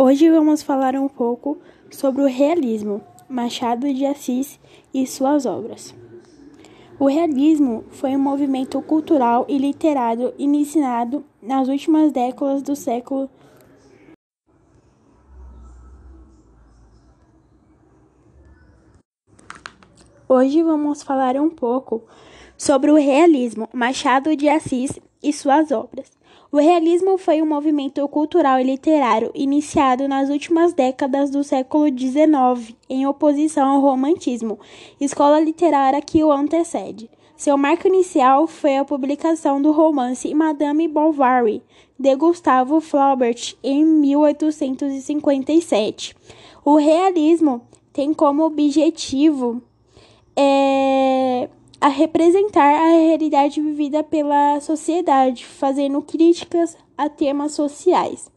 Hoje vamos falar um pouco sobre o realismo, Machado de Assis e suas obras. O realismo foi um movimento cultural e literário iniciado nas últimas décadas do século Hoje vamos falar um pouco sobre o realismo, Machado de Assis e suas obras. O realismo foi um movimento cultural e literário iniciado nas últimas décadas do século XIX, em oposição ao romantismo, escola literária que o antecede. Seu marco inicial foi a publicação do romance Madame Bovary, de Gustavo Flaubert, em 1857. O realismo tem como objetivo é, a representar a realidade vivida pela sociedade, fazendo críticas a temas sociais.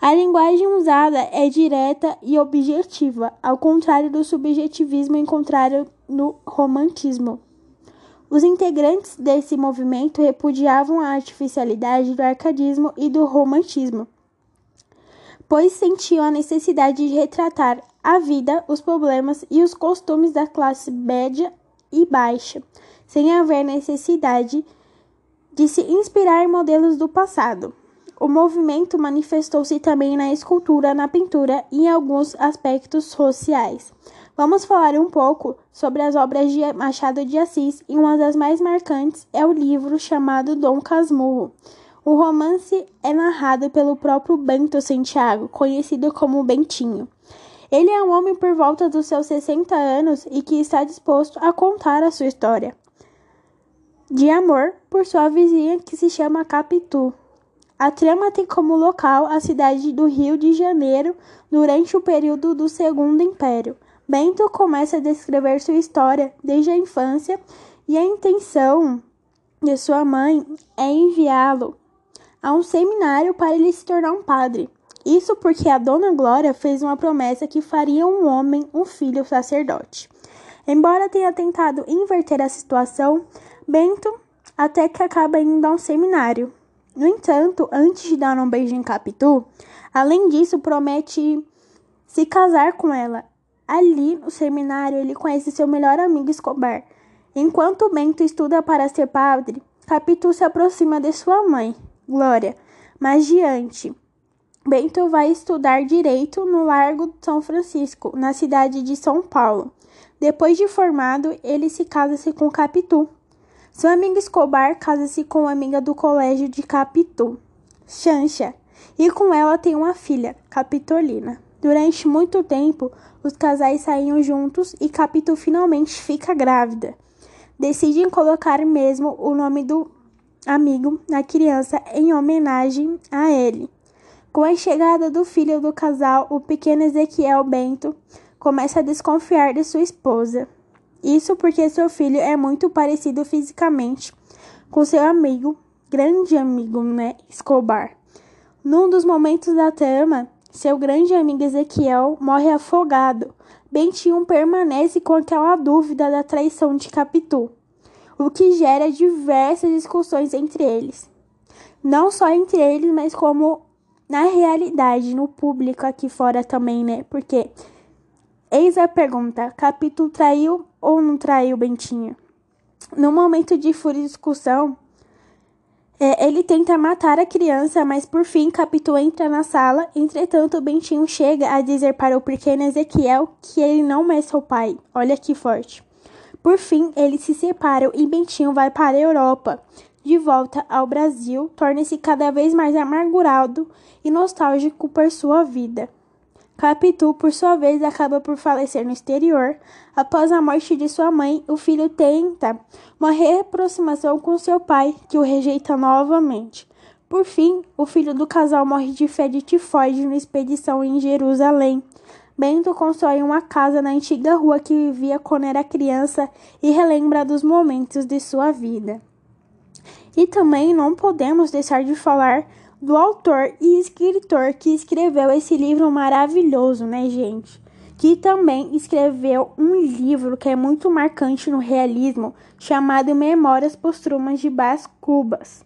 A linguagem usada é direta e objetiva, ao contrário do subjetivismo encontrado no romantismo. Os integrantes desse movimento repudiavam a artificialidade do arcadismo e do romantismo, pois sentiam a necessidade de retratar a vida, os problemas e os costumes da classe média e baixa, sem haver necessidade de se inspirar em modelos do passado. O movimento manifestou-se também na escultura, na pintura e em alguns aspectos sociais. Vamos falar um pouco sobre as obras de Machado de Assis e uma das mais marcantes é o livro chamado Dom Casmurro. O romance é narrado pelo próprio Bento Santiago, conhecido como Bentinho. Ele é um homem por volta dos seus 60 anos e que está disposto a contar a sua história de amor por sua vizinha que se chama Capitu. A trama tem como local a cidade do Rio de Janeiro durante o período do Segundo Império. Bento começa a descrever sua história desde a infância e a intenção de sua mãe é enviá-lo a um seminário para ele se tornar um padre. Isso porque a dona Glória fez uma promessa que faria um homem um filho sacerdote. Embora tenha tentado inverter a situação, Bento até que acaba indo a um seminário. No entanto, antes de dar um beijo em Capitu, além disso, promete se casar com ela. Ali no seminário, ele conhece seu melhor amigo Escobar. Enquanto Bento estuda para ser padre, Capitu se aproxima de sua mãe, Glória, mas diante Bento vai estudar direito no Largo São Francisco, na cidade de São Paulo. Depois de formado, ele se casa-se com Capitu. Seu amigo Escobar casa-se com a amiga do colégio de Capitu, Xancha, e com ela tem uma filha, Capitolina. Durante muito tempo, os casais saíam juntos e Capitu finalmente fica grávida. Decidem colocar mesmo o nome do amigo na criança em homenagem a ele. Com a chegada do filho do casal, o pequeno Ezequiel Bento começa a desconfiar de sua esposa. Isso porque seu filho é muito parecido fisicamente com seu amigo, grande amigo, né, Escobar. Num dos momentos da trama, seu grande amigo Ezequiel morre afogado. Bentinho permanece com aquela dúvida da traição de Capitu, o que gera diversas discussões entre eles. Não só entre eles, mas como na realidade, no público aqui fora também, né? Porque eis a pergunta: Capítulo traiu ou não traiu Bentinho? No momento de fúria e discussão, é, ele tenta matar a criança, mas por fim Capitu entra na sala. Entretanto, Bentinho chega a dizer para o pequeno Ezequiel que ele não é seu pai. Olha que forte. Por fim, eles se separam e Bentinho vai para a Europa de volta ao Brasil, torna-se cada vez mais amargurado e nostálgico por sua vida. Capitu, por sua vez, acaba por falecer no exterior. Após a morte de sua mãe, o filho tenta uma reaproximação com seu pai, que o rejeita novamente. Por fim, o filho do casal morre de fé de tifoide numa expedição em Jerusalém. Bento constrói uma casa na antiga rua que vivia quando era criança e relembra dos momentos de sua vida. E também não podemos deixar de falar do autor e escritor que escreveu esse livro maravilhoso, né, gente? Que também escreveu um livro que é muito marcante no realismo, chamado Memórias Postumas de Bas Cubas.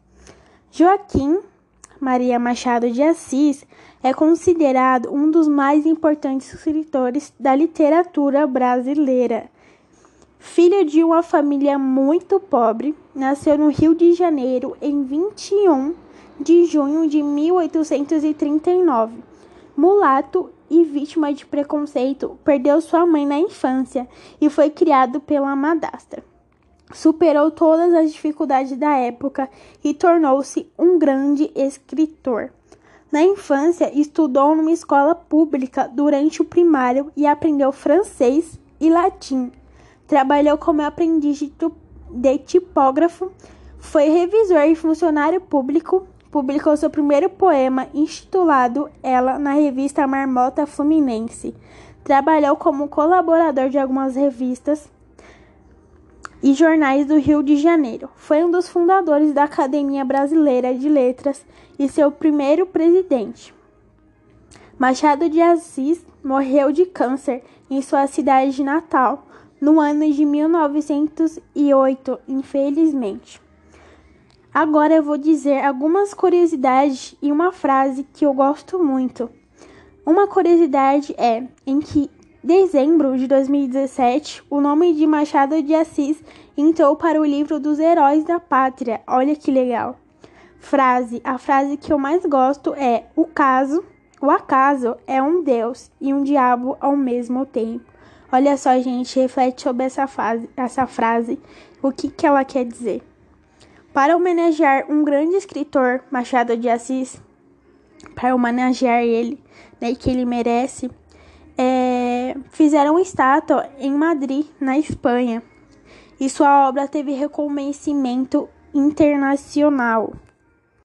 Joaquim Maria Machado de Assis é considerado um dos mais importantes escritores da literatura brasileira. Filho de uma família muito pobre, nasceu no Rio de Janeiro em 21 de junho de 1839. Mulato e vítima de preconceito, perdeu sua mãe na infância e foi criado pela madrasta. Superou todas as dificuldades da época e tornou-se um grande escritor. Na infância, estudou numa escola pública durante o primário e aprendeu francês e latim. Trabalhou como aprendiz de tipógrafo, foi revisor e funcionário público. Publicou seu primeiro poema, intitulado Ela, na revista Marmota Fluminense. Trabalhou como colaborador de algumas revistas e jornais do Rio de Janeiro. Foi um dos fundadores da Academia Brasileira de Letras e seu primeiro presidente. Machado de Assis morreu de câncer em sua cidade de Natal no ano de 1908, infelizmente. Agora eu vou dizer algumas curiosidades e uma frase que eu gosto muito. Uma curiosidade é em que dezembro de 2017, o nome de Machado de Assis entrou para o livro dos heróis da pátria. Olha que legal. Frase: A frase que eu mais gosto é: O caso, o acaso é um Deus e um diabo ao mesmo tempo. Olha só, gente, reflete sobre essa, fase, essa frase, o que, que ela quer dizer. Para homenagear um grande escritor, Machado de Assis, para homenagear ele, né, que ele merece, é, fizeram uma estátua em Madrid, na Espanha, e sua obra teve reconhecimento internacional.